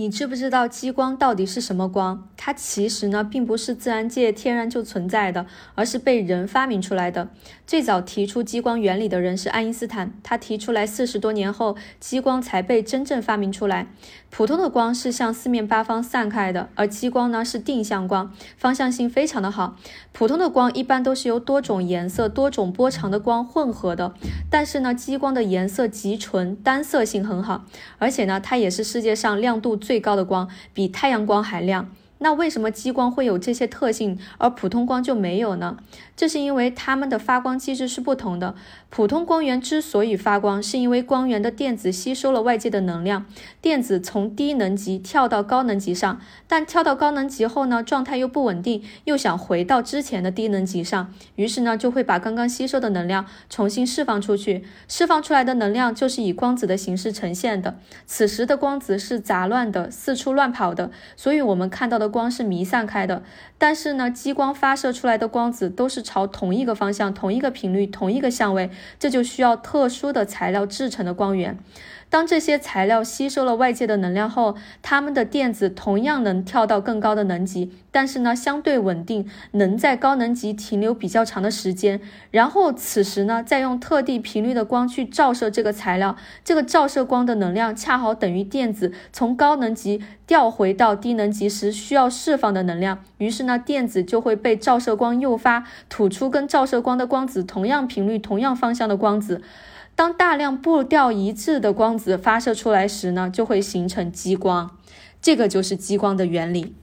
你知不知道激光到底是什么光？它其实呢，并不是自然界天然就存在的，而是被人发明出来的。最早提出激光原理的人是爱因斯坦，他提出来四十多年后，激光才被真正发明出来。普通的光是向四面八方散开的，而激光呢是定向光，方向性非常的好。普通的光一般都是由多种颜色、多种波长的光混合的，但是呢，激光的颜色极纯，单色性很好，而且呢，它也是世界上亮度最最高的光，比太阳光还亮。那为什么激光会有这些特性，而普通光就没有呢？这是因为它们的发光机制是不同的。普通光源之所以发光，是因为光源的电子吸收了外界的能量，电子从低能级跳到高能级上，但跳到高能级后呢，状态又不稳定，又想回到之前的低能级上，于是呢，就会把刚刚吸收的能量重新释放出去。释放出来的能量就是以光子的形式呈现的。此时的光子是杂乱的，四处乱跑的，所以我们看到的。光是弥散开的，但是呢，激光发射出来的光子都是朝同一个方向、同一个频率、同一个相位，这就需要特殊的材料制成的光源。当这些材料吸收了外界的能量后，它们的电子同样能跳到更高的能级，但是呢，相对稳定，能在高能级停留比较长的时间。然后此时呢，再用特定频率的光去照射这个材料，这个照射光的能量恰好等于电子从高能级调回到低能级时需要要释放的能量。于是呢，电子就会被照射光诱发，吐出跟照射光的光子同样频率、同样方向的光子。当大量步调一致的光子发射出来时呢，就会形成激光，这个就是激光的原理。